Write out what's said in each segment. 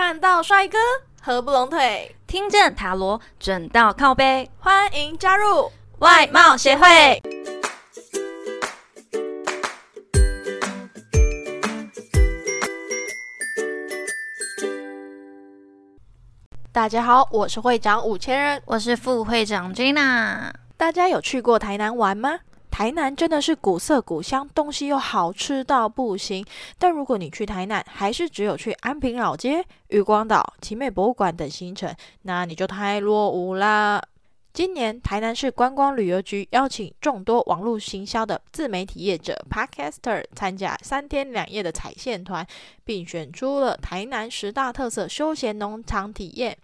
看到帅哥合不拢腿，听见塔罗准到靠背，欢迎加入外貌协会。大家好，我是会长五千人，我是副会长 Gina。大家有去过台南玩吗？台南真的是古色古香，东西又好吃到不行。但如果你去台南，还是只有去安平老街、渔光岛、奇美博物馆等行程，那你就太落伍啦。今年台南市观光旅游局邀请众多网络行销的自媒体业者 Podcaster 参加三天两夜的踩线团，并选出了台南十大特色休闲农场体验。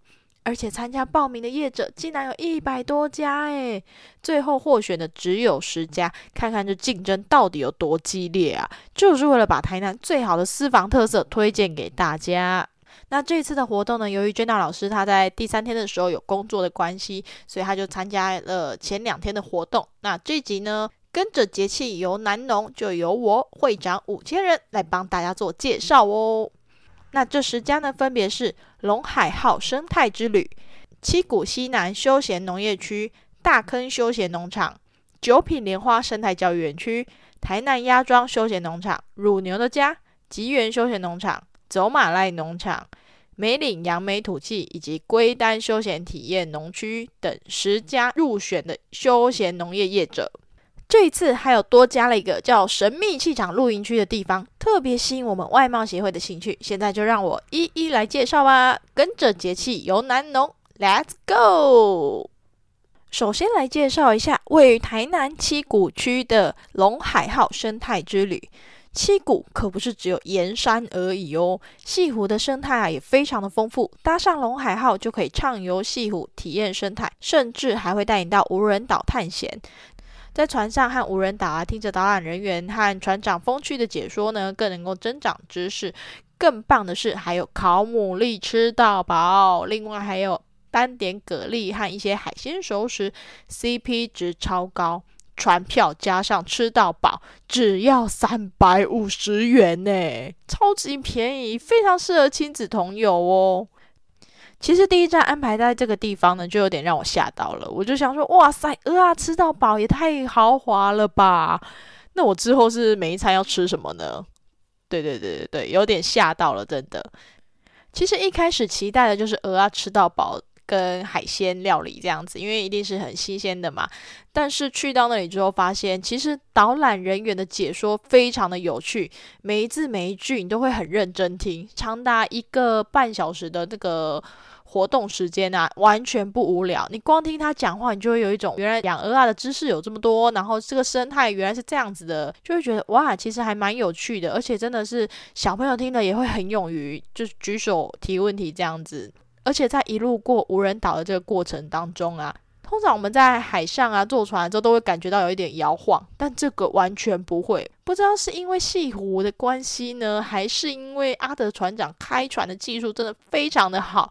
而且参加报名的业者竟然有一百多家诶，最后获选的只有十家，看看这竞争到底有多激烈啊！就是为了把台南最好的私房特色推荐给大家。那这次的活动呢，由于娟娜老师她在第三天的时候有工作的关系，所以他就参加了前两天的活动。那这集呢，跟着节气游南农，就由我会长五千人来帮大家做介绍哦。那这十家呢，分别是龙海号生态之旅、七股西南休闲农业区、大坑休闲农场、九品莲花生态教育园区、台南鸭庄休闲农场、乳牛的家、吉园休闲农场、走马赖农场、梅岭杨梅土气以及龟丹休闲体验农区等十家入选的休闲农业业者。这一次还有多加了一个叫“神秘气场露营区”的地方，特别吸引我们外貌协会的兴趣。现在就让我一一来介绍吧。跟着节气游南农，Let's go！首先来介绍一下位于台南七股区的龙海号生态之旅。七股可不是只有盐山而已哦，西湖的生态啊也非常的丰富。搭上龙海号就可以畅游西湖，体验生态，甚至还会带你到无人岛探险。在船上和无人岛啊，听着导览人员和船长风趣的解说呢，更能够增长知识。更棒的是，还有烤牡蛎吃到饱，另外还有单点蛤蜊和一些海鲜熟食，CP 值超高。船票加上吃到饱，只要三百五十元呢，超级便宜，非常适合亲子同游哦。其实第一站安排在这个地方呢，就有点让我吓到了。我就想说，哇塞，鹅啊，吃到饱也太豪华了吧！那我之后是每一餐要吃什么呢？对对对对对，有点吓到了，真的。其实一开始期待的就是鹅啊，吃到饱跟海鲜料理这样子，因为一定是很新鲜的嘛。但是去到那里之后，发现其实导览人员的解说非常的有趣，每一字每一句你都会很认真听，长达一个半小时的这个。活动时间啊，完全不无聊。你光听他讲话，你就会有一种原来养鹅啊的知识有这么多，然后这个生态原来是这样子的，就会觉得哇，其实还蛮有趣的。而且真的是小朋友听了也会很勇于就是举手提问题这样子。而且在一路过无人岛的这个过程当中啊，通常我们在海上啊坐船之后都会感觉到有一点摇晃，但这个完全不会。不知道是因为西湖的关系呢，还是因为阿德船长开船的技术真的非常的好。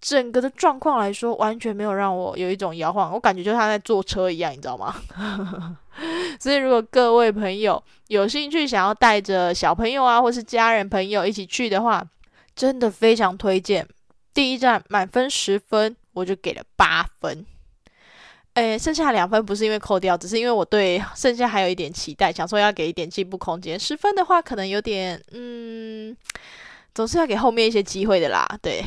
整个的状况来说，完全没有让我有一种摇晃，我感觉就像在坐车一样，你知道吗？所以如果各位朋友有兴趣想要带着小朋友啊，或是家人朋友一起去的话，真的非常推荐。第一站满分十分，我就给了八分。诶，剩下两分不是因为扣掉，只是因为我对剩下还有一点期待，想说要给一点进步空间。十分的话，可能有点嗯，总是要给后面一些机会的啦，对。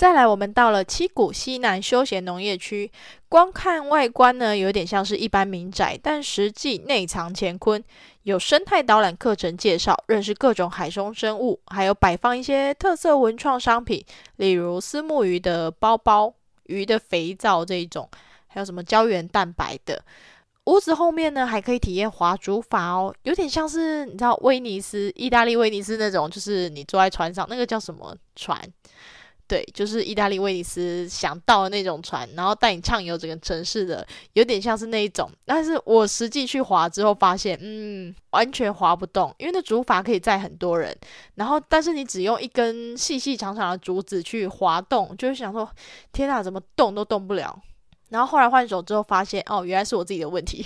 再来，我们到了七股西南休闲农业区，光看外观呢，有点像是一般民宅，但实际内藏乾坤。有生态导览课程介绍，认识各种海中生物，还有摆放一些特色文创商品，例如丝木鱼的包包、鱼的肥皂这一种，还有什么胶原蛋白的。屋子后面呢，还可以体验划竹筏哦，有点像是你知道威尼斯、意大利威尼斯那种，就是你坐在船上，那个叫什么船？对，就是意大利威尼斯想到的那种船，然后带你畅游整个城市的，有点像是那一种。但是我实际去划之后发现，嗯，完全划不动，因为那竹筏可以载很多人，然后但是你只用一根细细长长的竹子去滑动，就是想说，天哪，怎么动都动不了。然后后来换手之后发现，哦，原来是我自己的问题。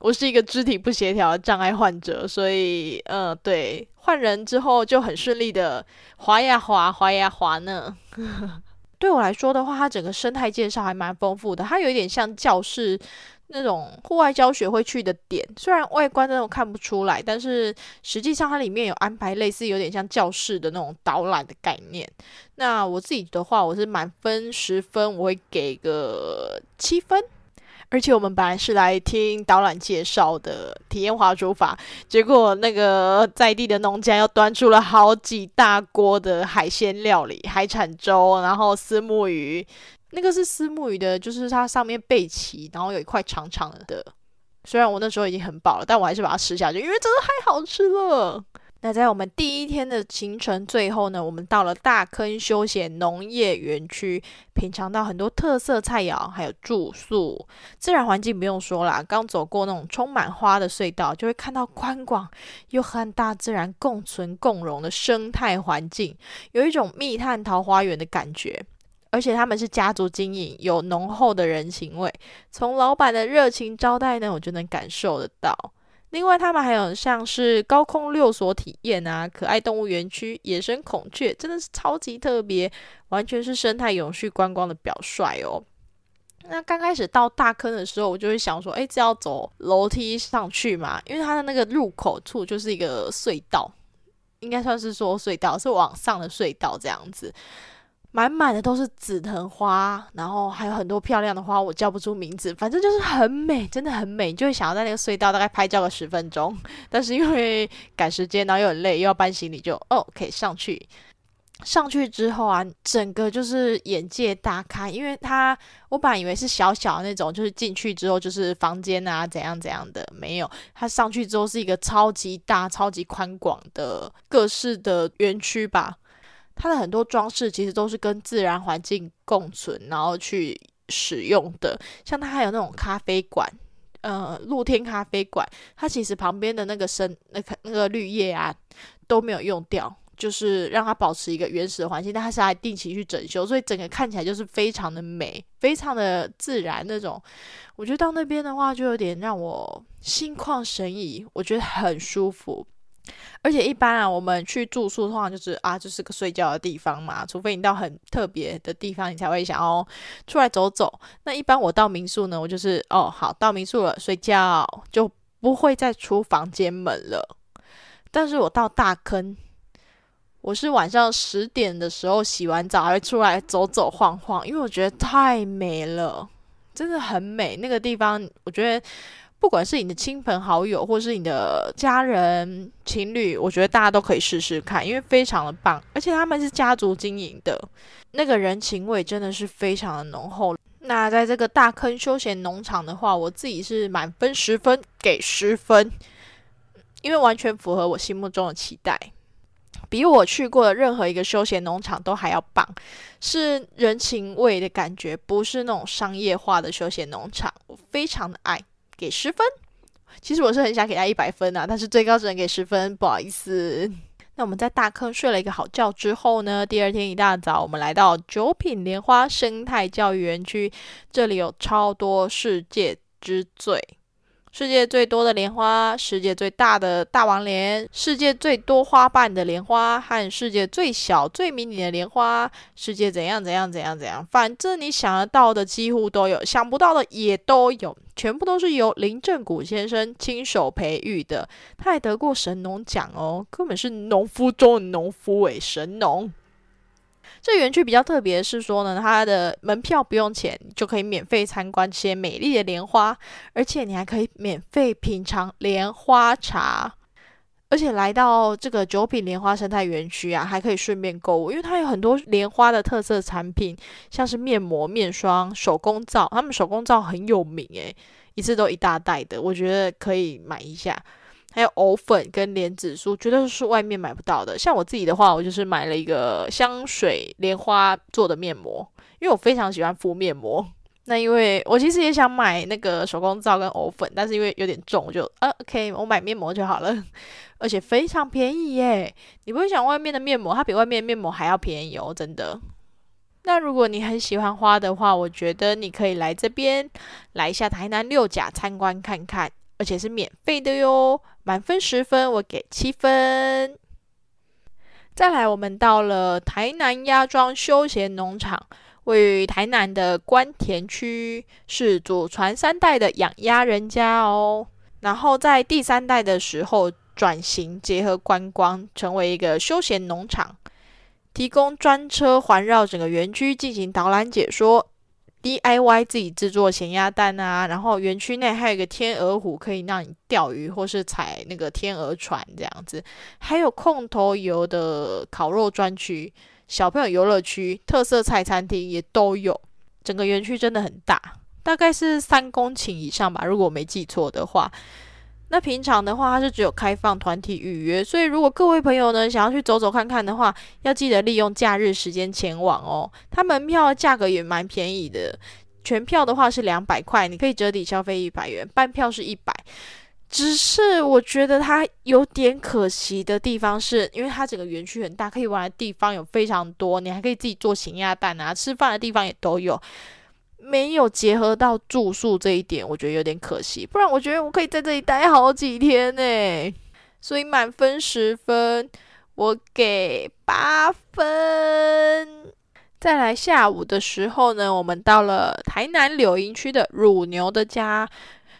我是一个肢体不协调障碍患者，所以，呃，对，换人之后就很顺利的滑呀滑，滑呀滑呢。对我来说的话，它整个生态介绍还蛮丰富的，它有一点像教室那种户外教学会去的点，虽然外观那种看不出来，但是实际上它里面有安排类似有点像教室的那种导览的概念。那我自己的话，我是满分十分，我会给个七分。而且我们本来是来听导览介绍的体验华煮法，结果那个在地的农家又端出了好几大锅的海鲜料理，海产粥，然后丝木鱼，那个是丝木鱼的，就是它上面背鳍，然后有一块长长的。虽然我那时候已经很饱了，但我还是把它吃下去，因为真的太好吃了。那在我们第一天的行程最后呢，我们到了大坑休闲农业园区，品尝到很多特色菜肴，还有住宿。自然环境不用说啦，刚走过那种充满花的隧道，就会看到宽广又和大自然共存共荣的生态环境，有一种密探桃花源的感觉。而且他们是家族经营，有浓厚的人情味，从老板的热情招待呢，我就能感受得到。另外，他们还有像是高空六所体验啊，可爱动物园区、野生孔雀，真的是超级特别，完全是生态永续观光的表率哦。那刚开始到大坑的时候，我就会想说，哎，这要走楼梯上去嘛？因为它的那个入口处就是一个隧道，应该算是说隧道，是往上的隧道这样子。满满的都是紫藤花，然后还有很多漂亮的花，我叫不出名字，反正就是很美，真的很美，就会想要在那个隧道大概拍照个十分钟。但是因为赶时间，然后又很累，又要搬行李，就哦，可以上去。上去之后啊，整个就是眼界大开，因为它我本来以为是小小的那种，就是进去之后就是房间啊怎样怎样的，没有，它上去之后是一个超级大、超级宽广的各式的园区吧。它的很多装饰其实都是跟自然环境共存，然后去使用的。像它还有那种咖啡馆，呃，露天咖啡馆，它其实旁边的那个生那个那个绿叶啊都没有用掉，就是让它保持一个原始的环境。但它是还定期去整修，所以整个看起来就是非常的美，非常的自然那种。我觉得到那边的话，就有点让我心旷神怡，我觉得很舒服。而且一般啊，我们去住宿通常就是啊，就是个睡觉的地方嘛。除非你到很特别的地方，你才会想要出来走走。那一般我到民宿呢，我就是哦，好到民宿了，睡觉就不会再出房间门了。但是我到大坑，我是晚上十点的时候洗完澡，还会出来走走晃晃，因为我觉得太美了，真的很美。那个地方，我觉得。不管是你的亲朋好友，或是你的家人、情侣，我觉得大家都可以试试看，因为非常的棒，而且他们是家族经营的，那个人情味真的是非常的浓厚。那在这个大坑休闲农场的话，我自己是满分十分给十分，因为完全符合我心目中的期待，比我去过的任何一个休闲农场都还要棒，是人情味的感觉，不是那种商业化的休闲农场，我非常的爱。给十分，其实我是很想给他一百分啊，但是最高只能给十分，不好意思。那我们在大坑睡了一个好觉之后呢，第二天一大早，我们来到九品莲花生态教育园区，这里有超多世界之最。世界最多的莲花，世界最大的大王莲，世界最多花瓣的莲花，和世界最小最迷你的莲花，世界怎样怎样怎样怎样，反正你想得到的几乎都有，想不到的也都有，全部都是由林正谷先生亲手培育的，他还得过神农奖哦，根本是农夫中的农夫诶，神农。这园区比较特别的是说呢，它的门票不用钱，就可以免费参观这些美丽的莲花，而且你还可以免费品尝莲花茶。而且来到这个九品莲花生态园区啊，还可以顺便购物，因为它有很多莲花的特色产品，像是面膜、面霜、手工皂，他们手工皂很有名诶，一次都一大袋的，我觉得可以买一下。还有藕粉跟莲子酥，绝对是外面买不到的。像我自己的话，我就是买了一个香水莲花做的面膜，因为我非常喜欢敷面膜。那因为我其实也想买那个手工皂跟藕粉，但是因为有点重，我就呃，OK，我买面膜就好了。而且非常便宜耶！你不会想外面的面膜，它比外面面膜还要便宜哦，真的。那如果你很喜欢花的话，我觉得你可以来这边来一下台南六甲参观看看。而且是免费的哟。满分十分，我给七分。再来，我们到了台南鸭庄休闲农场，位于台南的关田区，是祖传三代的养鸭人家哦。然后在第三代的时候转型，结合观光，成为一个休闲农场，提供专车环绕整个园区进行导览解说。DIY 自己制作咸鸭蛋啊，然后园区内还有一个天鹅湖，可以让你钓鱼或是踩那个天鹅船这样子，还有空投游的烤肉专区、小朋友游乐区、特色菜餐厅也都有。整个园区真的很大，大概是三公顷以上吧，如果我没记错的话。那平常的话，它是只有开放团体预约，所以如果各位朋友呢想要去走走看看的话，要记得利用假日时间前往哦。它门票价格也蛮便宜的，全票的话是两百块，你可以折抵消费一百元，半票是一百。只是我觉得它有点可惜的地方，是因为它整个园区很大，可以玩的地方有非常多，你还可以自己做咸鸭蛋啊，吃饭的地方也都有。没有结合到住宿这一点，我觉得有点可惜。不然我觉得我可以在这里待好几天呢。所以满分十分，我给八分。再来下午的时候呢，我们到了台南柳营区的乳牛的家。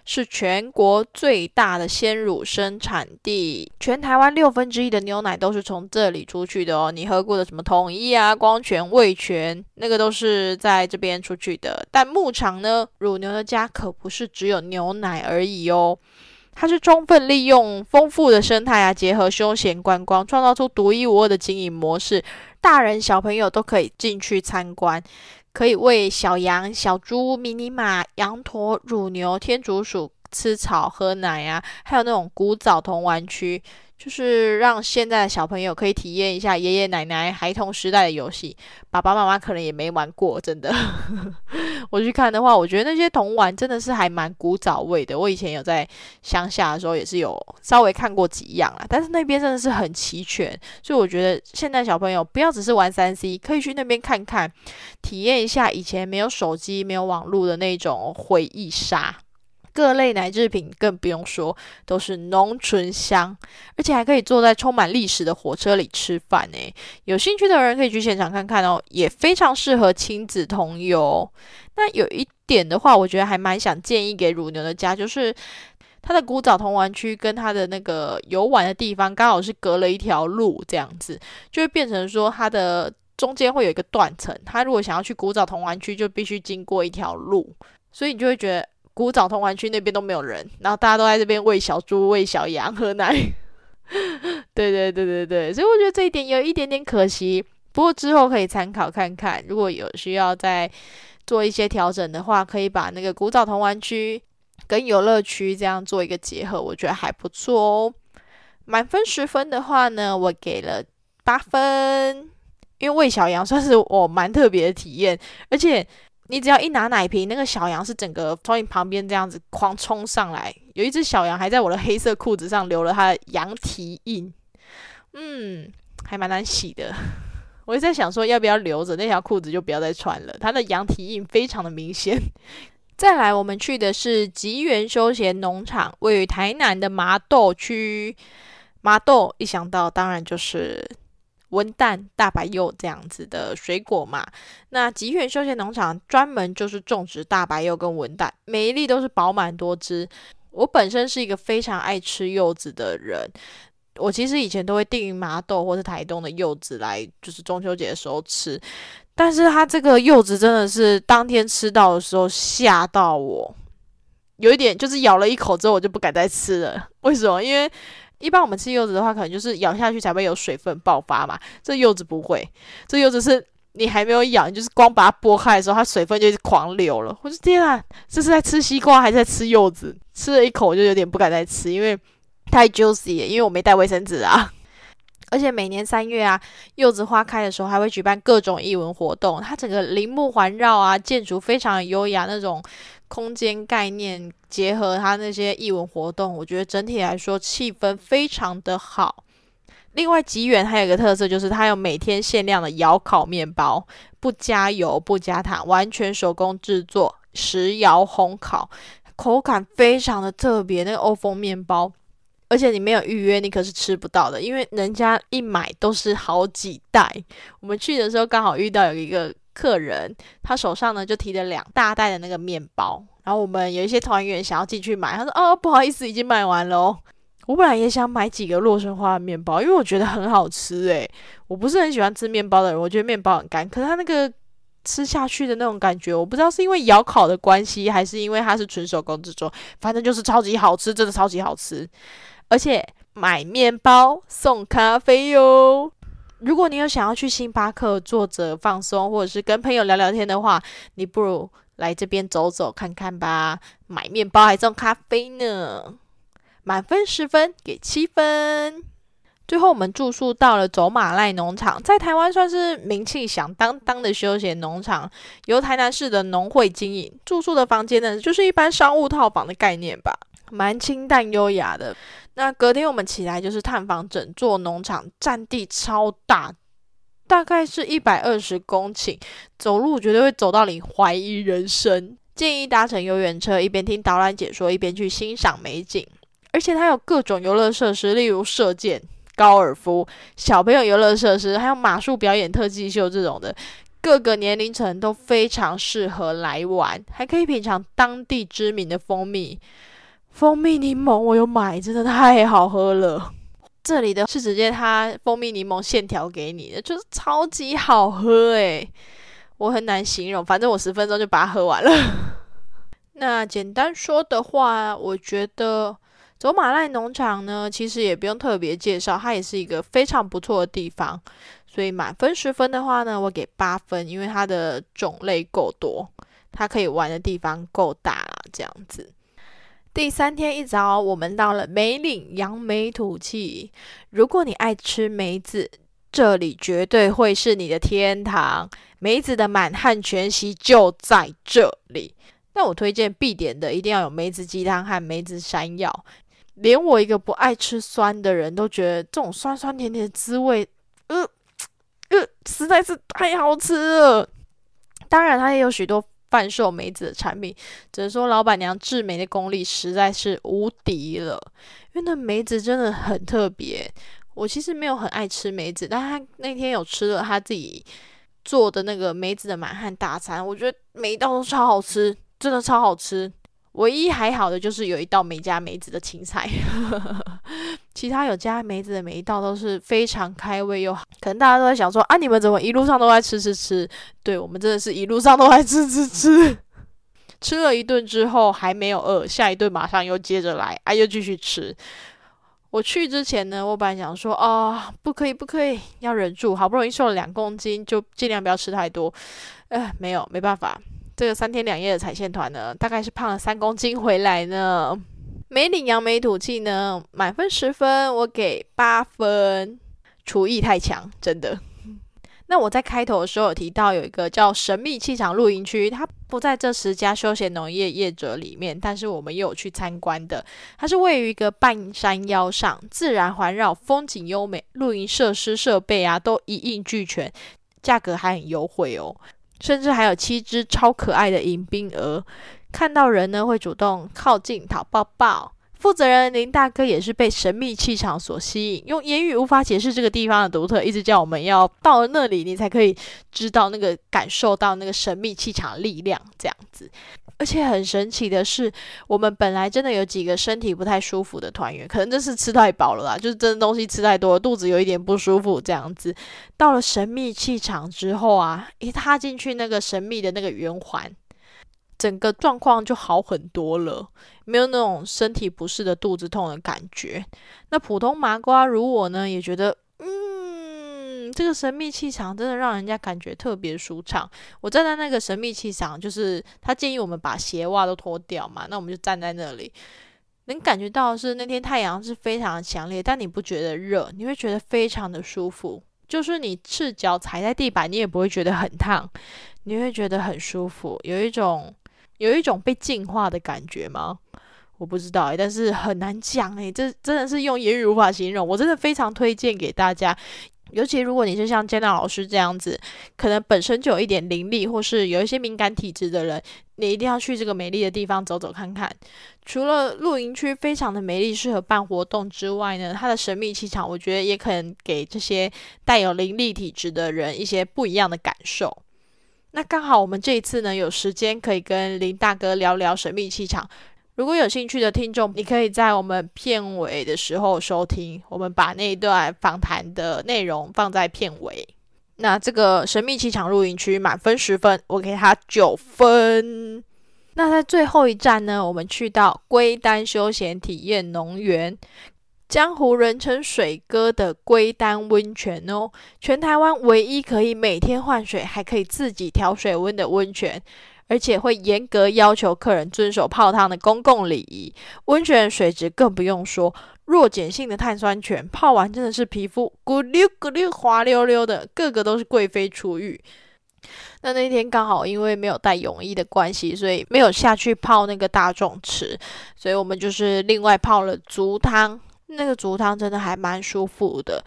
是全国最大的鲜乳生产地，全台湾六分之一的牛奶都是从这里出去的哦。你喝过的什么统一啊、光泉、味全，那个都是在这边出去的。但牧场呢，乳牛的家可不是只有牛奶而已哦，它是充分利用丰富的生态啊，结合休闲观光，创造出独一无二的经营模式，大人小朋友都可以进去参观。可以喂小羊、小猪、迷你马、羊驼、乳牛、天竺鼠吃草喝奶啊，还有那种古早童玩区。就是让现在的小朋友可以体验一下爷爷奶奶孩童时代的游戏，爸爸妈妈可能也没玩过，真的。我去看的话，我觉得那些童玩真的是还蛮古早味的。我以前有在乡下的时候，也是有稍微看过几样啊，但是那边真的是很齐全，所以我觉得现在小朋友不要只是玩三 C，可以去那边看看，体验一下以前没有手机、没有网络的那种回忆杀。各类奶制品更不用说，都是浓醇香，而且还可以坐在充满历史的火车里吃饭呢。有兴趣的人可以去现场看看哦，也非常适合亲子同游。那有一点的话，我觉得还蛮想建议给乳牛的家，就是它的古早童玩区跟它的那个游玩的地方刚好是隔了一条路，这样子就会变成说它的中间会有一个断层。它如果想要去古早童玩区，就必须经过一条路，所以你就会觉得。古早童玩区那边都没有人，然后大家都在这边喂小猪、喂小羊、喝奶。对对对对对，所以我觉得这一点有一点点可惜。不过之后可以参考看看，如果有需要再做一些调整的话，可以把那个古早童玩区跟游乐区这样做一个结合，我觉得还不错哦。满分十分的话呢，我给了八分，因为喂小羊算是我蛮特别的体验，而且。你只要一拿奶瓶，那个小羊是整个从你旁边这样子狂冲上来。有一只小羊还在我的黑色裤子上留了它的羊蹄印，嗯，还蛮难洗的。我就在想说，要不要留着那条裤子就不要再穿了，它的羊蹄印非常的明显。再来，我们去的是吉源休闲农场，位于台南的麻豆区。麻豆一想到，当然就是。文旦、大白柚这样子的水果嘛，那吉源休闲农场专门就是种植大白柚跟文旦，每一粒都是饱满多汁。我本身是一个非常爱吃柚子的人，我其实以前都会订麻豆或是台东的柚子来，就是中秋节的时候吃。但是它这个柚子真的是当天吃到的时候吓到我，有一点就是咬了一口之后我就不敢再吃了。为什么？因为一般我们吃柚子的话，可能就是咬下去才会有水分爆发嘛。这柚子不会，这柚子是你还没有咬，就是光把它剥开的时候，它水分就狂流了。我的天啊，这是在吃西瓜还是在吃柚子？吃了一口我就有点不敢再吃，因为太 juicy。因为我没带卫生纸啊。而且每年三月啊，柚子花开的时候，还会举办各种艺文活动。它整个林木环绕啊，建筑非常优雅，那种空间概念结合它那些艺文活动，我觉得整体来说气氛非常的好。另外，吉源还有一个特色，就是它有每天限量的窑烤面包，不加油不加糖，完全手工制作，石窑烘烤。口感非常的特别，那个欧风面包，而且你没有预约，你可是吃不到的，因为人家一买都是好几袋。我们去的时候刚好遇到有一个客人，他手上呢就提着两大袋的那个面包，然后我们有一些团员想要进去买，他说：“哦，不好意思，已经买完了哦。”我本来也想买几个洛神花的面包，因为我觉得很好吃诶，我不是很喜欢吃面包的人，我觉得面包很干，可是它那个吃下去的那种感觉，我不知道是因为窑烤的关系，还是因为它是纯手工制作，反正就是超级好吃，真的超级好吃。而且买面包送咖啡哟。如果你有想要去星巴克坐着放松，或者是跟朋友聊聊天的话，你不如来这边走走看看吧。买面包还送咖啡呢。满分十分，给七分。最后，我们住宿到了走马濑农场，在台湾算是名气响当当的休闲农场，由台南市的农会经营。住宿的房间呢，就是一般商务套房的概念吧，蛮清淡优雅的。那隔天我们起来就是探访整座农场，占地超大，大概是一百二十公顷，走路绝对会走到你怀疑人生。建议搭乘游园车，一边听导览解说，一边去欣赏美景。而且它有各种游乐设施，例如射箭、高尔夫、小朋友游乐设施，还有马术表演、特技秀这种的，各个年龄层都非常适合来玩，还可以品尝当地知名的蜂蜜。蜂蜜柠檬我有买，真的太好喝了。这里的是直接它蜂蜜柠檬线条给你的，就是超级好喝诶，我很难形容，反正我十分钟就把它喝完了。那简单说的话，我觉得。走马濑农场呢，其实也不用特别介绍，它也是一个非常不错的地方。所以满分十分的话呢，我给八分，因为它的种类够多，它可以玩的地方够大啦，这样子。第三天一早，我们到了梅岭扬眉吐气。如果你爱吃梅子，这里绝对会是你的天堂。梅子的满汉全席就在这里。那我推荐必点的，一定要有梅子鸡汤和梅子山药。连我一个不爱吃酸的人都觉得这种酸酸甜甜的滋味，呃呃，实在是太好吃了。当然，它也有许多贩售梅子的产品，只能说老板娘制梅的功力实在是无敌了。因为那梅子真的很特别。我其实没有很爱吃梅子，但他那天有吃了他自己做的那个梅子的满汉大餐，我觉得每一道都超好吃，真的超好吃。唯一还好的就是有一道没加梅子的青菜，其他有加梅子的每一道都是非常开胃又好。可能大家都在想说啊，你们怎么一路上都在吃吃吃？对我们真的是一路上都在吃吃吃。吃了一顿之后还没有饿，下一顿马上又接着来，啊，又继续吃。我去之前呢，我本来想说啊，不可以不可以，要忍住，好不容易瘦了两公斤，就尽量不要吃太多。哎，没有，没办法。这个三天两夜的彩线团呢，大概是胖了三公斤回来呢。没领扬眉吐气呢，满分十分，我给八分。厨艺太强，真的。那我在开头的时候有提到有一个叫神秘气场露营区，它不在这十家休闲农业业者里面，但是我们又有去参观的。它是位于一个半山腰上，自然环绕，风景优美，露营设施设备啊都一应俱全，价格还很优惠哦。甚至还有七只超可爱的迎宾鹅，看到人呢会主动靠近讨抱抱。负责人林大哥也是被神秘气场所吸引，用言语无法解释这个地方的独特，一直叫我们要到了那里，你才可以知道那个感受到那个神秘气场力量这样子。而且很神奇的是，我们本来真的有几个身体不太舒服的团员，可能就是吃太饱了啦，就是真的东西吃太多了，肚子有一点不舒服这样子。到了神秘气场之后啊，一踏进去那个神秘的那个圆环，整个状况就好很多了，没有那种身体不适的肚子痛的感觉。那普通麻瓜如我呢，也觉得。嗯这个神秘气场真的让人家感觉特别舒畅。我站在那个神秘气场，就是他建议我们把鞋袜都脱掉嘛，那我们就站在那里，能感觉到是那天太阳是非常强烈，但你不觉得热，你会觉得非常的舒服。就是你赤脚踩在地板，你也不会觉得很烫，你会觉得很舒服，有一种有一种被净化的感觉吗？我不知道诶，但是很难讲诶，这真的是用言语无法形容。我真的非常推荐给大家。尤其如果你是像建娜老师这样子，可能本身就有一点灵力，或是有一些敏感体质的人，你一定要去这个美丽的地方走走看看。除了露营区非常的美丽，适合办活动之外呢，它的神秘气场，我觉得也可能给这些带有灵力体质的人一些不一样的感受。那刚好我们这一次呢，有时间可以跟林大哥聊聊神秘气场。如果有兴趣的听众，你可以在我们片尾的时候收听，我们把那一段访谈的内容放在片尾。那这个神秘气场露营区满分十分，我给他九分。那在最后一站呢，我们去到龟丹休闲体验农园，江湖人称水哥的龟丹温泉哦，全台湾唯一可以每天换水，还可以自己调水温的温泉。而且会严格要求客人遵守泡汤的公共礼仪。温泉水质更不用说，弱碱性的碳酸泉，泡完真的是皮肤咕溜咕溜滑溜溜的，个个都是贵妃出浴。那那天刚好因为没有带泳衣的关系，所以没有下去泡那个大众池，所以我们就是另外泡了足汤。那个足汤真的还蛮舒服的。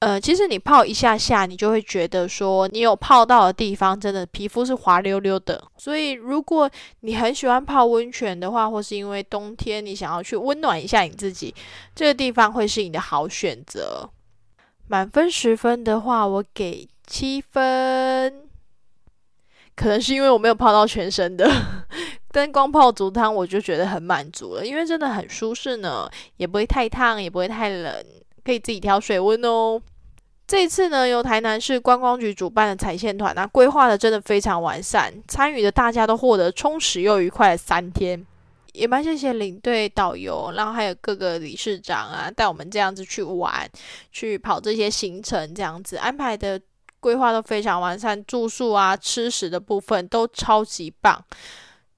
呃，其实你泡一下下，你就会觉得说，你有泡到的地方，真的皮肤是滑溜溜的。所以，如果你很喜欢泡温泉的话，或是因为冬天你想要去温暖一下你自己，这个地方会是你的好选择。满分十分的话，我给七分。可能是因为我没有泡到全身的，但光泡足汤我就觉得很满足了，因为真的很舒适呢，也不会太烫，也不会太冷。可以自己调水温哦。这次呢，由台南市观光局主办的彩线团，那规划的真的非常完善，参与的大家都获得充实又愉快的三天。也蛮谢谢领队导游，然后还有各个理事长啊，带我们这样子去玩，去跑这些行程，这样子安排的规划都非常完善，住宿啊、吃食的部分都超级棒。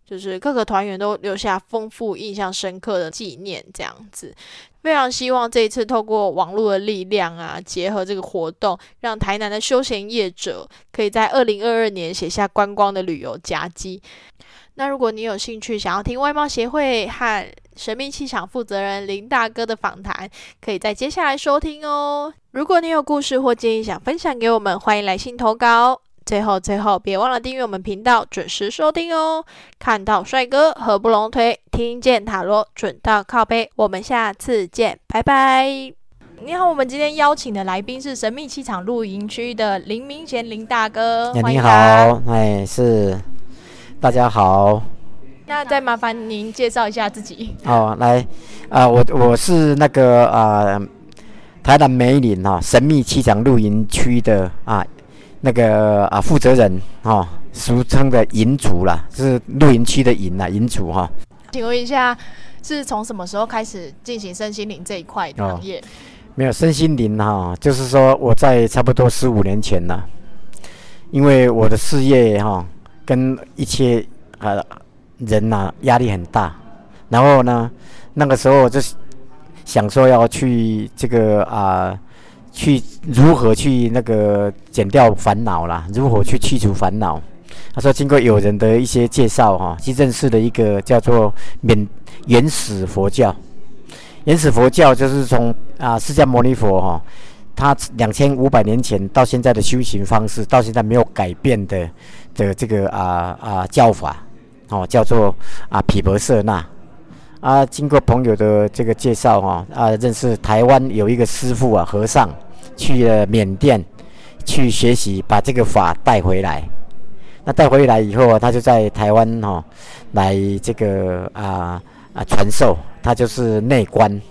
就是各个团员都留下丰富、印象深刻的纪念，这样子。非常希望这一次透过网络的力量啊，结合这个活动，让台南的休闲业者可以在二零二二年写下观光的旅游佳绩。那如果你有兴趣想要听外贸协会和神秘气场负责人林大哥的访谈，可以在接下来收听哦。如果你有故事或建议想分享给我们，欢迎来信投稿。最后，最后，别忘了订阅我们频道，准时收听哦！看到帅哥合不拢腿，听见塔罗准到靠背。我们下次见，拜拜！你好，我们今天邀请的来宾是神秘气场露营区的林明贤林大哥。你好，哎，是，大家好。那再麻烦您介绍一下自己。哦，来，啊，我我是那个啊，台南梅林哈神秘气场露营区的啊。那个啊，负责人哈，俗称的营主啦，是露营区的营啊，营主哈。请问一下，是从什么时候开始进行身心灵这一块行业？没有身心灵哈，就是说我在差不多十五年前呢，因为我的事业哈，跟一些呃人呐压力很大，然后呢，那个时候我就想说要去这个啊。去如何去那个减掉烦恼啦？如何去去除烦恼？他说，经过有人的一些介绍哈，去认识了一个叫做缅原始佛教。原始佛教就是从啊释迦牟尼佛哈，他两千五百年前到现在的修行方式，到现在没有改变的的这个啊啊教法哦，叫做啊毗婆舍那。啊，经过朋友的这个介绍哈，啊认识台湾有一个师傅啊和尚。去了缅甸去学习，把这个法带回来。那带回来以后啊，他就在台湾哈来这个啊啊传授，他就是内观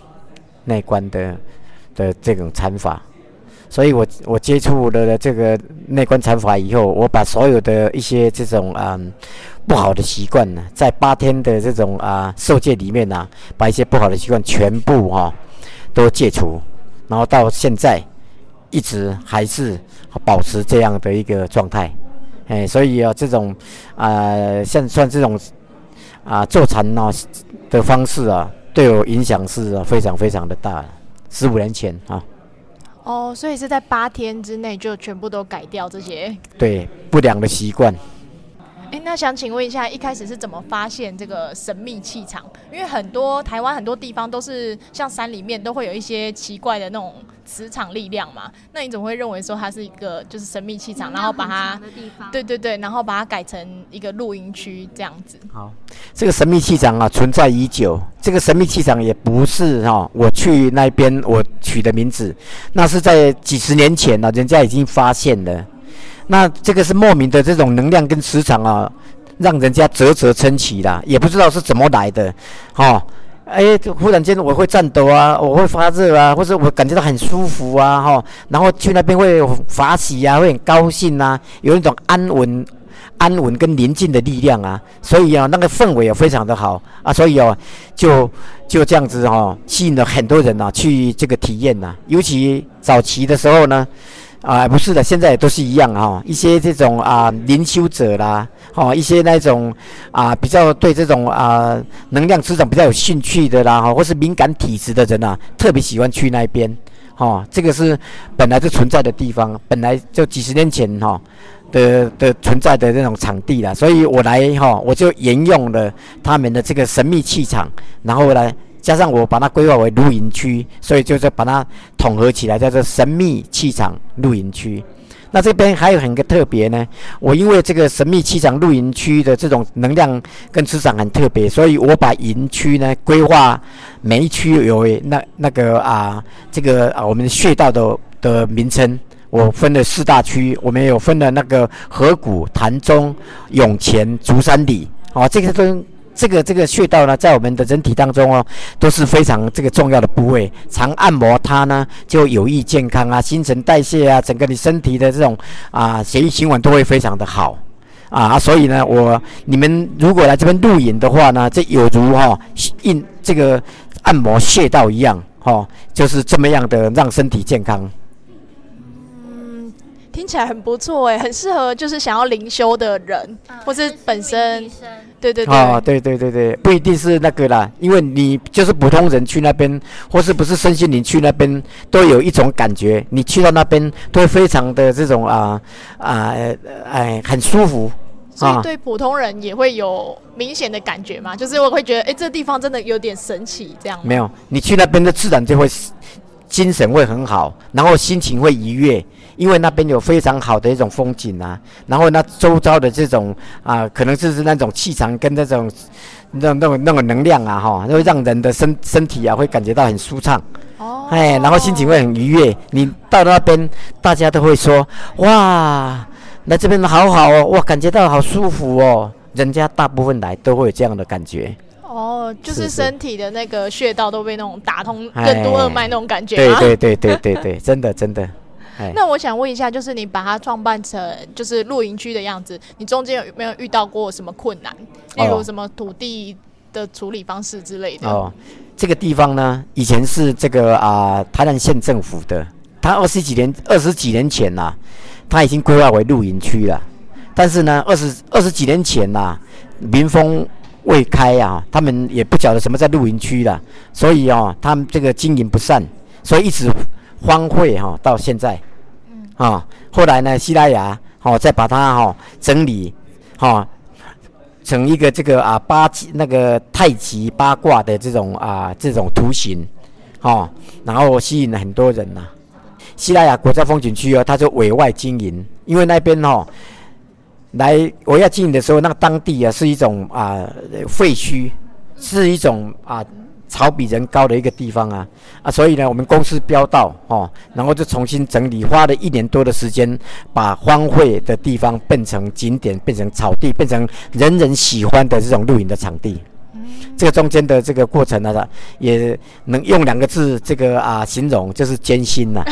内观的的这种禅法。所以我我接触了这个内观禅法以后，我把所有的一些这种啊不好的习惯呢，在八天的这种啊受戒里面呢，把一些不好的习惯全部哈都戒除，然后到现在。一直还是保持这样的一个状态，哎，所以啊，这种啊，像算这种啊坐禅啊的方式啊，对我影响是非常非常的大。十五年前啊，哦，所以是在八天之内就全部都改掉这些对不良的习惯。哎，那想请问一下，一开始是怎么发现这个神秘气场？因为很多台湾很多地方都是像山里面都会有一些奇怪的那种。磁场力量嘛。那你怎么会认为说它是一个就是神秘气场，然后把它，对对对，然后把它改成一个露营区这样子？好，这个神秘气场啊存在已久。这个神秘气场也不是哈，我去那边我取的名字，那是在几十年前呢，人家已经发现了。那这个是莫名的这种能量跟磁场啊，让人家啧啧称奇啦，也不知道是怎么来的，哈。哎，忽然间我会颤抖啊，我会发热啊，或者我感觉到很舒服啊，哈，然后去那边会法喜啊，会很高兴啊，有一种安稳、安稳跟宁静的力量啊，所以啊，那个氛围也非常的好啊，所以哦，就就这样子哈，吸引了很多人呐去这个体验呐，尤其早期的时候呢。啊，不是的，现在也都是一样哈。一些这种啊灵修者啦，哈，一些那种啊比较对这种啊能量磁场比较有兴趣的啦，哈，或是敏感体质的人呐，特别喜欢去那边，哈，这个是本来就存在的地方，本来就几十年前哈的的存在的那种场地啦，所以我来哈，我就沿用了他们的这个神秘气场，然后来。加上我把它规划为露营区，所以就是把它统合起来，叫做神秘气场露营区。那这边还有很个特别呢，我因为这个神秘气场露营区的这种能量跟磁场很特别，所以我把营区呢规划每一区有那那个啊这个啊我们的穴道的的名称，我分了四大区，我们有分了那个河谷、潭中、涌泉、竹山里，哦，这个都。这个这个穴道呢，在我们的人体当中哦，都是非常这个重要的部位。常按摩它呢，就有益健康啊，新陈代谢啊，整个你身体的这种啊血液循环都会非常的好啊。所以呢，我你们如果来这边露营的话呢，这有如哈印这个按摩穴道一样哈，就是这么样的让身体健康。听起来很不错哎，很适合就是想要灵修的人，或是本身，对对对，哦，对对对对，不一定是那个啦，因为你就是普通人去那边，或是不是身心灵去那边，都有一种感觉，你去到那边都会非常的这种啊啊哎很舒服，所以对普通人也会有明显的感觉嘛，就是我会觉得哎这地方真的有点神奇这样。没有，你去那边的自然就会精神会很好，然后心情会愉悦。因为那边有非常好的一种风景啊，然后那周遭的这种啊，可能就是那种气场跟那种那种那种那种能量啊，哈，会让人的身身体啊会感觉到很舒畅，哦，哎，然后心情会很愉悦。你到那边，大家都会说哇，那这边好好哦，哇，感觉到好舒服哦。人家大部分来都会有这样的感觉。哦，就是身体的那个穴道都被那种打通更多二脉那种感觉。对对对对对对，真的真的。那我想问一下，就是你把它创办成就是露营区的样子，你中间有没有遇到过什么困难？例如什么土地的处理方式之类的？哦，这个地方呢，以前是这个啊台南县政府的，他二十几年二十几年前呐，他已经规划为露营区了。但是呢，二十二十几年前呐，民风未开啊，他们也不晓得什么在露营区了，所以哦，他们这个经营不善，所以一直荒废哈，到现在。啊，后来呢，西拉雅好再把它哈整理，哈成一个这个啊八极那个太极八卦的这种啊这种图形，哈，然后吸引了很多人呐。西拉雅国家风景区哦，它就委外经营，因为那边哈来我要经营的时候，那个当地啊是一种啊废墟，是一种啊。好比人高的一个地方啊啊，所以呢，我们公司标到哦，然后就重新整理，花了一年多的时间，把荒废的地方变成景点，变成草地，变成人人喜欢的这种露营的场地。这个中间的这个过程呢，也能用两个字这个啊形容，就是艰辛呐。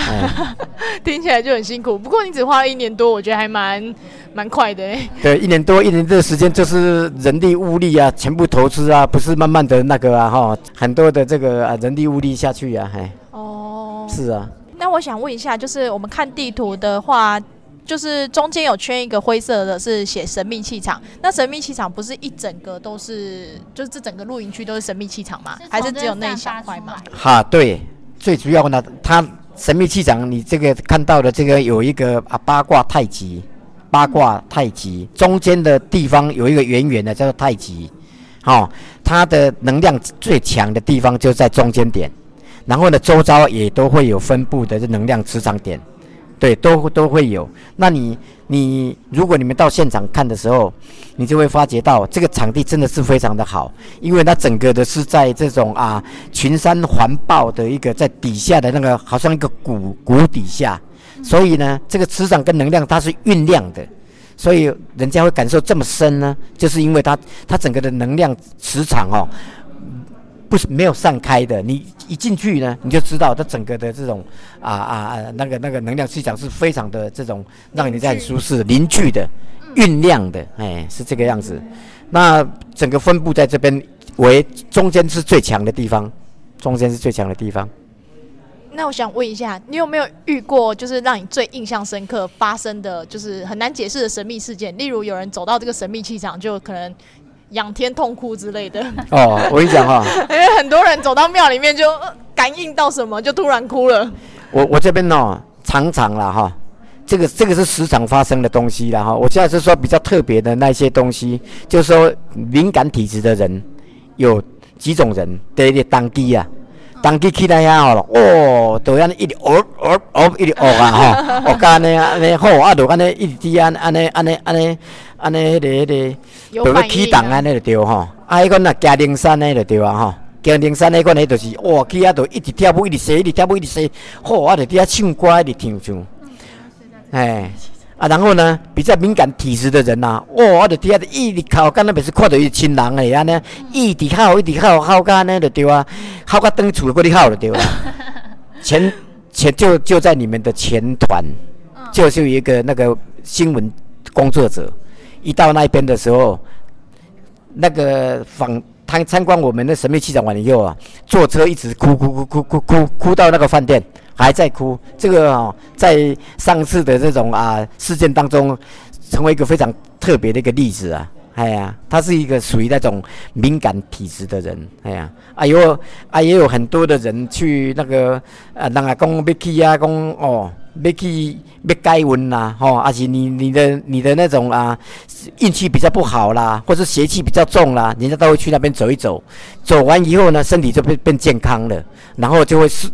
听起来就很辛苦，不过你只花了一年多，我觉得还蛮蛮快的哎。对，一年多一年的时间就是人力物力啊，全部投资啊，不是慢慢的那个啊哈，很多的这个啊人力物力下去啊，还哦，是啊。那我想问一下，就是我们看地图的话。就是中间有圈一个灰色的，是写神秘气场。那神秘气场不是一整个都是，就是这整个露营区都是神秘气场吗？还是只有那一小块吗？哈，对，最主要呢，它神秘气场，你这个看到的这个有一个啊八卦太极，八卦太极中间的地方有一个圆圆的叫做太极，好，它的能量最强的地方就在中间点。然后呢，周遭也都会有分布的这能量磁场点，对，都都会有。那你你如果你们到现场看的时候，你就会发觉到这个场地真的是非常的好，因为它整个的是在这种啊群山环抱的一个在底下的那个好像一个谷谷底下，所以呢，这个磁场跟能量它是酝酿的。所以人家会感受这么深呢，就是因为它它整个的能量磁场哦，不是没有散开的。你一进去呢，你就知道它整个的这种啊啊啊那个那个能量气场是非常的这种让你在很舒适、凝聚的、酝酿的，哎，是这个样子。那整个分布在这边为中间是最强的地方，中间是最强的地方。那我想问一下，你有没有遇过就是让你最印象深刻发生的就是很难解释的神秘事件？例如有人走到这个神秘气场，就可能仰天痛哭之类的。哦，我跟你讲哈，因为很多人走到庙里面就呃感应到什么，就突然哭了。我我这边呢常常啦哈，这个这个是时常发生的东西啦哈。我现在是说比较特别的那些东西，就是说敏感体质的人有几种人，第一个当机啊。当机起来遐吼，哦，都安尼一直哦哦哦，一直哦啊吼，哦，安尼安尼好，啊，就安尼一直滴安安尼安尼安尼安尼迄个迄个，就要起动安尼就对吼。啊，迄个若加灵山诶就对啊吼，加灵山迄个呢就是哇，去啊就一直跳舞，一直踅，一直跳舞，一直洗，好，啊，就伫遐唱歌，一直唱唱，哎。啊，然后呢，比较敏感体质的人呐，哇，我就底下一直哭，敢若袂是看到伊亲人诶安尼，一直哭，一直哭，哭到安尼就对啊，哭到登厝过哩哭就对啊。前前就就在你们的前团，就是有一个那个新闻工作者，一到那边的时候，那个访参参观我们的神秘气场完以后啊，坐车一直哭哭哭哭哭哭哭到那个饭店。还在哭，这个哦，在上次的这种啊事件当中，成为一个非常特别的一个例子啊。哎呀，他是一个属于那种敏感体质的人。哎呀，啊有啊也有很多的人去那个啊，人啊讲要去啊，讲哦要去要改运啦，吼，而且你你的你的那种啊运气比较不好啦，或是邪气比较重啦，人家都会去那边走一走，走完以后呢，身体就变变健康了，然后就会是。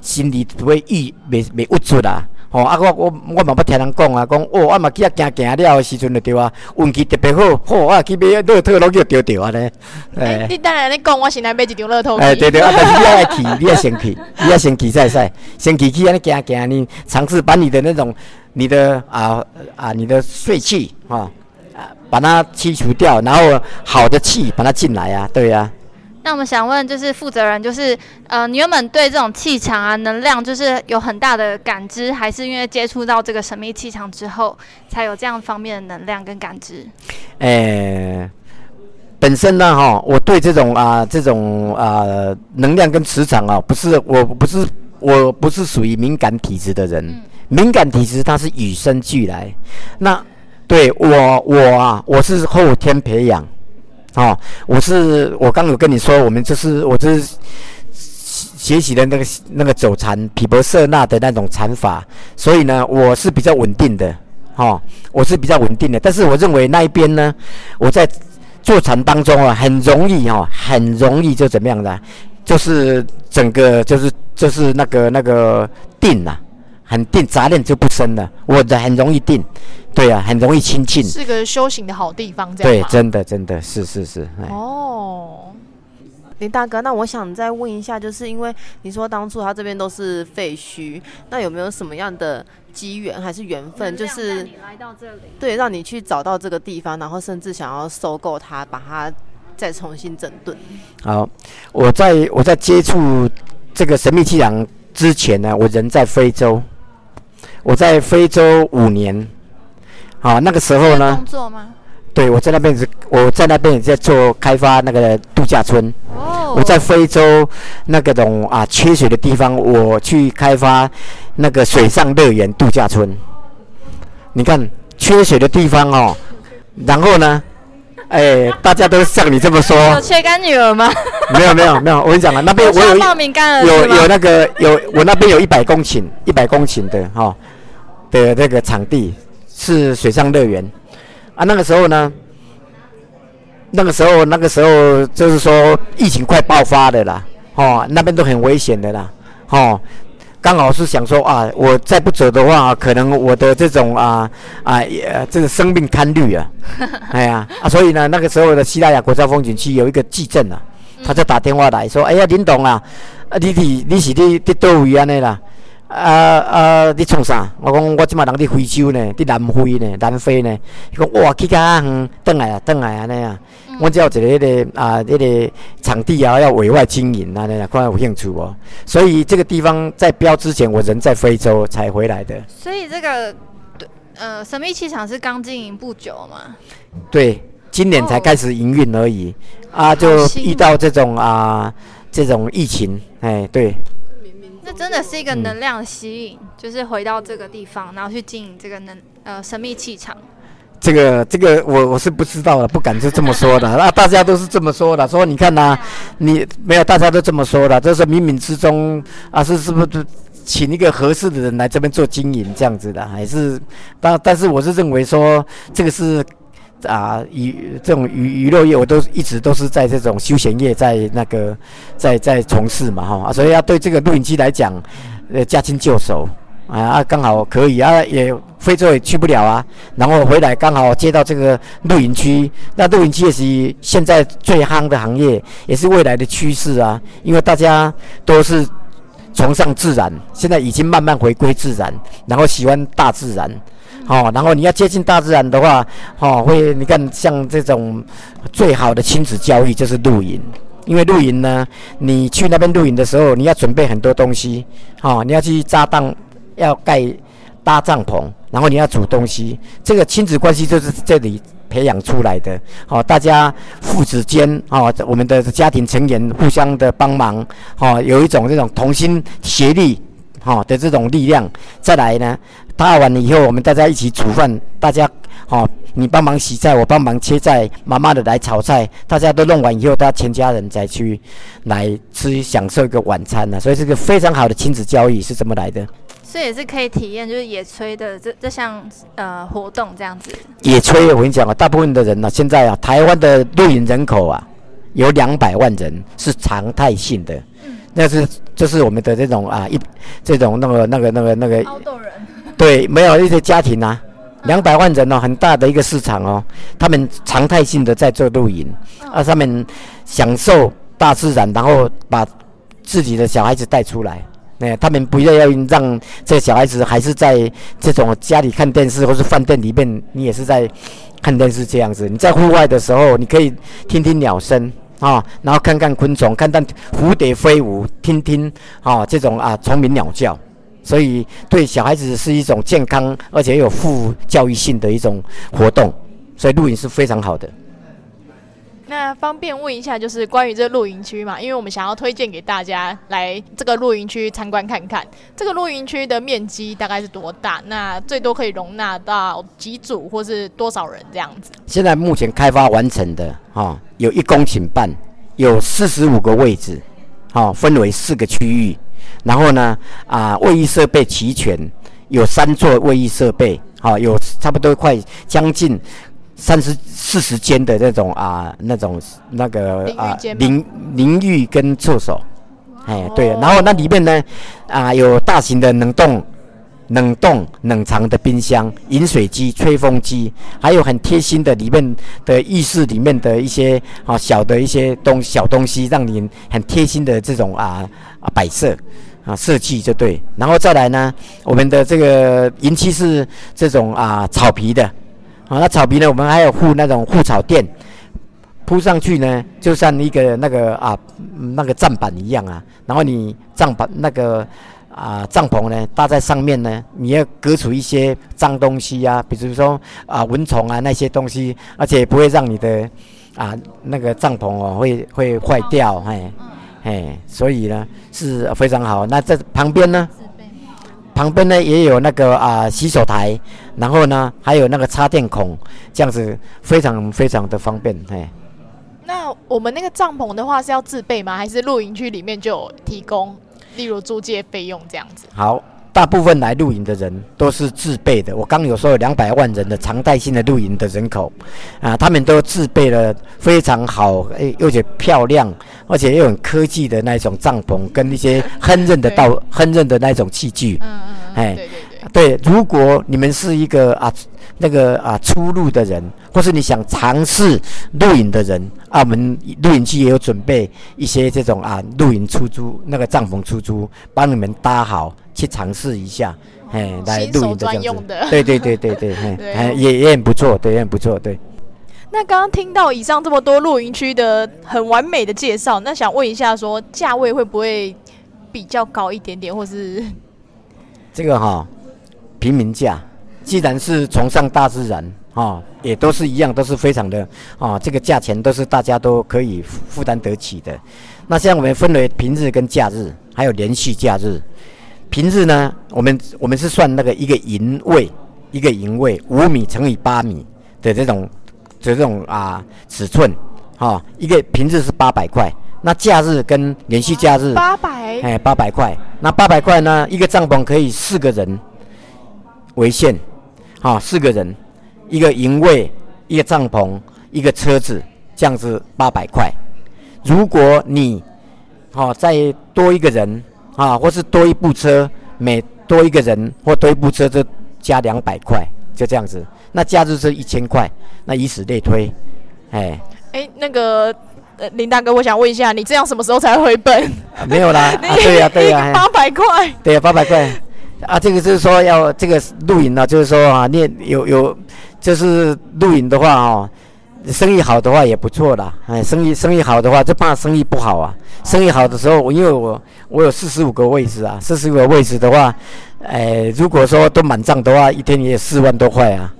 心里不会郁，没没郁卒啦。吼，啊，我我我嘛捌听人讲啊，讲哦，我嘛去遐行行了的时阵就对啊，运气特别好，吼，啊去买乐透拢叫丢丢啊咧。哎，你等下你讲，我先来买一张乐透。哎，对对，啊，但是你要去，你要先去，你要先去再赛，先去去安尼行行，你尝试把你的那种你的啊啊你的睡气哈啊把它剔除掉，然后好的气把它进来啊，对呀。那我们想问，就是负责人，就是呃，你原本对这种气场啊、能量，就是有很大的感知，还是因为接触到这个神秘气场之后，才有这样方面的能量跟感知？诶，本身呢，哈，我对这种啊、这种啊能量跟磁场啊，不是，我不是，我不是属于敏感体质的人。敏感体质它是与生俱来。那对我，我啊，我是后天培养。哦，我是我刚有跟你说，我们就是我这是学习的那个那个走禅毗婆舍那的那种禅法，所以呢，我是比较稳定的，哈，我是比较稳定的。但是我认为那一边呢，我在坐禅当中啊，很容易哈，很容易就怎么样的，就是整个就是就是那个那个定呐。很定，杂念就不生了。我的很容易定，对啊，很容易亲近，是个修行的好地方，这样对，真的，真的是是是。哦，林大哥，那我想再问一下，就是因为你说当初他这边都是废墟，那有没有什么样的机缘还是缘分，就是你来到这里，对，让你去找到这个地方，然后甚至想要收购它，把它再重新整顿？好，我在我在接触这个神秘气场之前呢，我人在非洲。我在非洲五年，好，那个时候呢？工作吗？对，我在那边是，我在那边也在做开发那个度假村。哦。我在非洲那个种啊缺水的地方，我去开发那个水上乐园度假村。你看缺水的地方哦，然后呢，哎，大家都像你这么说。有缺干女儿吗？没有没有没有，我跟你讲啊，那边我有有有那个有我那边有一百公顷一百公顷的哈。的那个场地是水上乐园。啊，那个时候呢，那个时候那个时候就是说疫情快爆发的啦，哦，那边都很危险的啦，哦，刚好是想说啊，我再不走的话，可能我的这种啊啊呃这个生命堪虑啊，哎呀啊，所以呢，那个时候的西拉雅国家风景区有一个记证啊，他就打电话来说，哎呀，林董啊，啊你是你是你伫倒位安尼啦？啊啊！你创啥？我讲我即马人伫非洲呢，伫南非呢，南非呢。伊讲哇，去较远，转来啊，转来安尼啊。我只有一个迄个啊，迄个场地啊，要委外经营安尼啊，看有兴趣无？所以这个地方在标之前，我人在非洲才回来的。所以这个对呃神秘气场是刚经营不久嘛？对，今年才开始营运而已。啊，就遇到这种啊这种疫情，哎，对。那真的是一个能量吸引，就是回到这个地方，然后去经营这个能呃神秘气场。这个这个我我是不知道的，不敢就这么说的。那 大家都是这么说的，说你看呐、你没有，大家都这么说的，这是冥冥之中啊，是是不是请一个合适的人来这边做经营这样子的，还是但但是我是认为说这个是。啊，娱这种娱娱乐业，我都一直都是在这种休闲业，在那个在在从事嘛哈、啊，所以要对这个录影机来讲，呃，驾轻就熟啊，刚好可以啊，也非洲也去不了啊，然后回来刚好接到这个露营区，那露营区也是现在最夯的行业，也是未来的趋势啊，因为大家都是崇尚自然，现在已经慢慢回归自然，然后喜欢大自然。哦，然后你要接近大自然的话，哦，会你看像这种最好的亲子教育就是露营，因为露营呢，你去那边露营的时候，你要准备很多东西，哦，你要去扎档，要盖搭帐篷，然后你要煮东西，这个亲子关系就是这里培养出来的。哦，大家父子间哦，我们的家庭成员互相的帮忙，哦，有一种这种同心协力。好、的这种力量，再来呢，搭完了以后，我们大家一起煮饭，大家好、你帮忙洗菜，我帮忙切菜，妈妈的来炒菜，大家都弄完以后，大家全家人再去来吃，享受一个晚餐呢、所以这个非常好的亲子教育是怎么来的。所以也是可以体验，就是野炊的这这项呃活动这样子。野炊，我跟你讲啊，大部分的人呢、现在啊，台湾的露营人口啊，有两百万人是常态性的，那是就是我们的这种啊一这种那个那个那个那个凹豆人，对，没有一些家庭啊，两百万人哦，很大的一个市场哦，他们常态性的在做露营，啊，他们享受大自然，然后把自己的小孩子带出来。哎，他们不要要让这小孩子还是在这种家里看电视，或是饭店里面，你也是在看电视这样子。你在户外的时候，你可以听听鸟声啊，然后看看昆虫，看看蝴蝶飞舞，听听啊这种啊虫鸣鸟叫。所以对小孩子是一种健康而且有富教育性的一种活动，所以露营是非常好的。那方便问一下，就是关于这露营区嘛，因为我们想要推荐给大家来这个露营区参观看看。这个露营区的面积大概是多大？那最多可以容纳到几组或是多少人这样子？现在目前开发完成的哈、有一公顷半，有四十五个位置，好、分为四个区域。然后呢，啊，卫浴设备齐全，有三座卫浴设备，好、有差不多快将近三十四十间的那种啊，那种那个啊淋淋淋浴跟厕所，哎，对，哦然后那里面呢，啊，有大型的冷冻。冷冻冷藏的冰箱、饮水机、吹风机，还有很贴心的里面的浴室里面的一些啊小的一些东小东西，让你很贴心的这种啊啊摆设啊设计就对。然后再来呢，我们的这个银漆是这种啊草皮的，啊那草皮呢，我们还有护那种护草垫，铺上去呢，就像一个那个啊嗯那个站板一样啊。然后你帐板那个啊帐篷呢搭在上面呢，你要隔除一些脏东西啊，比如说啊蚊虫啊那些东西，而且不会让你的啊那个帐篷哦会会坏掉，哎哎，所以呢是非常好。那这旁边呢？旁边呢也有那个啊洗手台，然后呢还有那个插电孔，这样子非常非常的方便，哎。那我们那个帐篷的话是要自备吗？还是露营区里面就有提供，例如租借费用这样子？好，大部分来露营的人都是自备的。我刚有说有两百万人的常态性的露营的人口，啊，他们都自备了非常好，诶，而且漂亮，而且又很科技的那种帐篷跟一些烹饪的道烹饪的那种器具。嗯嗯嗯，哎对对对，如果你们是一个啊那个啊出入的人，或是你想尝试露营的人，啊，我们露营区也有准备一些这种啊露营出租那个帐篷出租，帮你们搭好去尝试一下，哎，来露营的这样子。专用的。对对对对对，哎 也也很不错，对，也很不错，对。那刚刚听到以上这么多露营区的很完美的介绍，那想问一下说价位会不会比较高一点点，或是 这个哈、平民价，既然是崇尚大自然啊、也都是一样，都是非常的啊、这个价钱都是大家都可以负负担得起的。那像我们分为平日跟假日，还有连续假日。平日呢，我们我们是算那个一个营位，一个营位五米乘以八米的这种的这种啊尺寸，哈、一个平日是八百块，那假日跟连续假日八百？哎，八百块。那八百块呢？一个帐篷可以四个人为限，哦，四个人，一个营位，一个帐篷，一个车子，这样子八百块。如果你，哦，再多一个人，啊，或是多一部车，每多一个人或多一部车就加两百块，就这样子。那假日是一千块，那以此类推，哎，哎、那个呃林大哥，我想问一下，你这样什么时候才会回本？啊没有啦，啊，对呀、对呀、嘿八百块。对呀，八百块啊，这个就是说要这个录影呢，就是说啊，你有有就是录影的话哦，生意好的话也不错啦。哎，生意生意好的话，就怕生意不好啊。生意好的时候，我因为我我有四十五个位置啊，四十五个位置的话，哎，如果说都满账的话，一天也四万多块啊。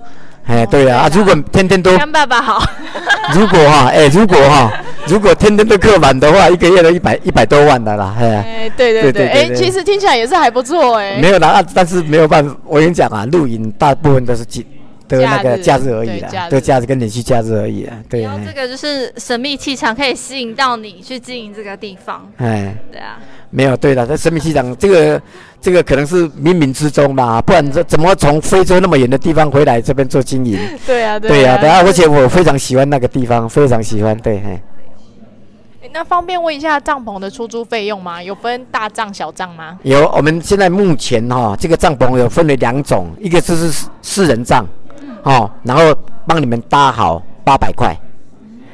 哎，对、啊，啊，如果天天都干爸爸好，如果哈，哎，如果哈，如果天天都客满的话，一个月都一百一百多万的啦，哎。哎、对对对对，哎、其实听起来也是还不错哎、没有啦，啊但是没有办法，我跟你讲啊，露营大部分都是季都那个假假日日而已啦，对假日都假日跟连续假日而已啦，对啊然后，这个就是神秘气场可以吸引到你去经营这个地方，哎，对啊。没有对了，这神秘气场这个这个可能是冥冥之中吧，不然这怎么从非洲那么远的地方回来这边做经营？对啊，对、啊，对啊，而且我非常喜欢那个地方，非常喜欢，对，嘿。哎那方便问一下帐篷的出租费用吗？有分大帐小帐吗？有，我们现在目前哈、这个帐篷有分为两种，一个就是四四人帐，哦，然后帮你们搭好八百块，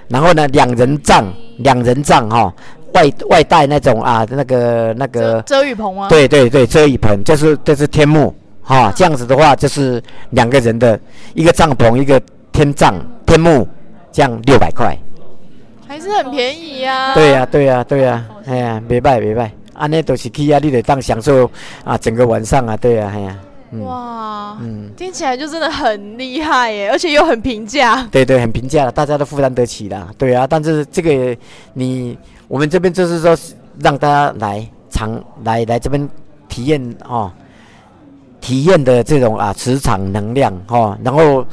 然后呢两人帐，两人帐哈、外外带那种啊那个那个，遮雨棚吗？，对对对，遮雨棚，就是这是天幕。哈、这样子的话就是两个人的一个帐篷，一个天帐天幕，这样六百块。还是很便宜呀、对呀、对呀、对呀、哎呀，袂歹袂歹，安尼都是去啊，你得当享受啊整个晚上啊，对呀、哎呀，嗯哇，嗯，听起来就真的很厉害耶，而且又很平价。对对，很平价了，大家都负担得起啦，对啊，但是这个你我们这边就是说让大家来尝来来这边体验哦。体验的这种啊磁场能量哦，然后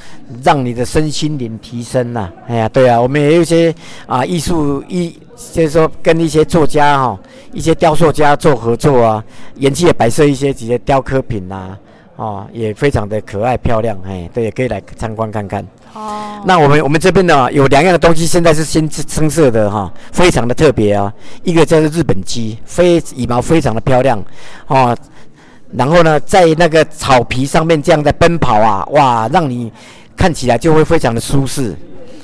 让你的身心灵提升呐、哎呀，对啊，我们也有一些啊艺术艺，就是说跟一些作家哈、一些雕塑家做合作啊，延期也摆设一些这些雕刻品呐、哦，也非常的可爱漂亮，哎，对，也可以来参观看看。哦，那我们我们这边呢有两样的东西，现在是新增色的哈，非常的特别啊。一个叫做日本鸡，非羽毛非常的漂亮哦。然后呢，在那个草皮上面这样在奔跑啊，哇，让你看起来就会非常的舒适。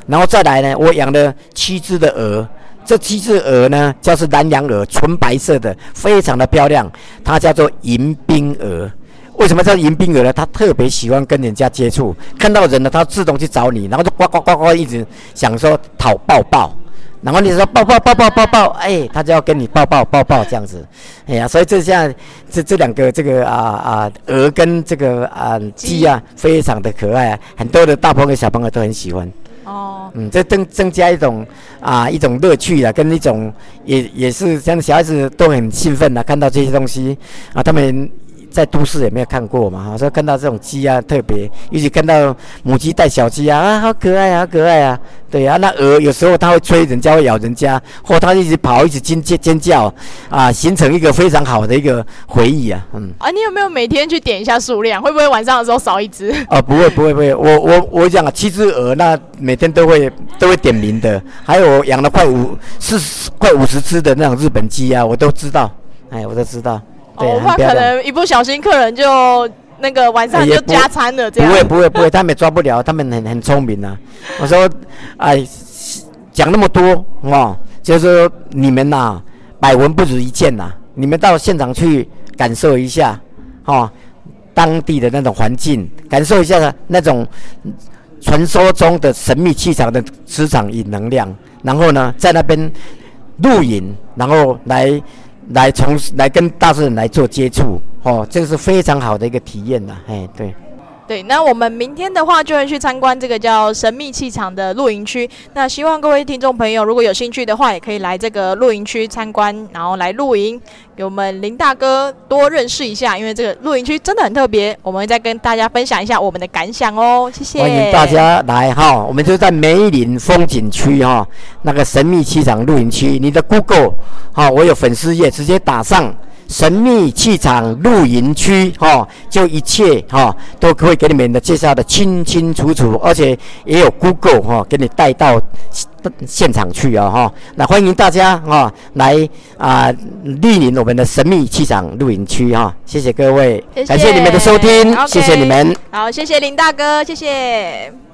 然后再来呢，我养了七只的鹅，这七只鹅呢叫是南洋鹅，纯白色的，非常的漂亮，它叫做迎宾鹅。为什么叫迎宾鹅呢？它特别喜欢跟人家接触，看到人呢，它自动去找你，然后就呱呱呱呱一直想说讨抱抱，然后你说抱抱抱抱抱抱，哎，它就要跟你抱抱抱抱这样子，哎呀，所以这下这这两个这个啊啊鹅跟这个啊鸡啊，非常的可爱啊，很多的大朋友小朋友都很喜欢。哦，嗯，这增增加一种啊一种乐趣啦，跟一种也也是像小孩子都很兴奋的看到这些东西啊，他们在都市也没有看过嘛，哈，所以看到这种鸡啊，特别，尤其看到母鸡带小鸡啊，啊，好可爱啊，好可爱啊，对啊，那鹅有时候它会追人家，会咬人家，或它一直跑，一直尖尖尖叫，啊，形成一个非常好的一个回忆啊，嗯。啊，你有没有每天去点一下数量？会不会晚上的时候少一只？啊，不会不会不会，我我我讲啊，七只鹅，那每天都会都会点名的，还有我养了快五四十快五十只的那种日本鸡啊，我都知道，哎，我都知道。我怕可能一不小心客人就那个晚上就加餐了，这样。不会不会不会，他们也抓不了，他们很很聪明啊。我说，哎，讲那么多哦，就是说你们呐、百闻不如一见呐、你们到现场去感受一下，哦，当地的那种环境，感受一下那种传说中的神秘气场的磁场与能量，然后呢，在那边露营，然后来来从来跟大自然来做接触，哦，这个是非常好的一个体验呐、哎，对。对，那我们明天的话就会去参观这个叫神秘气场的露营区。那希望各位听众朋友如果有兴趣的话，也可以来这个露营区参观，然后来露营，给我们林大哥多认识一下，因为这个露营区真的很特别。我们再跟大家分享一下我们的感想哦，谢谢。欢迎大家来哈，我们就在梅林风景区哈，那个神秘气场露营区。你的 Google 哈，我有粉丝页，直接打上神秘气场露营区哈，就一切哈都会给你们的介绍的清清楚楚，而且也有 Google 哈给你带到现场去啊哈。那欢迎大家哈来啊莅临我们的神秘气场露营区哈，谢谢各位，谢谢感谢你们的收听，谢谢你们。好，谢谢林大哥，谢谢。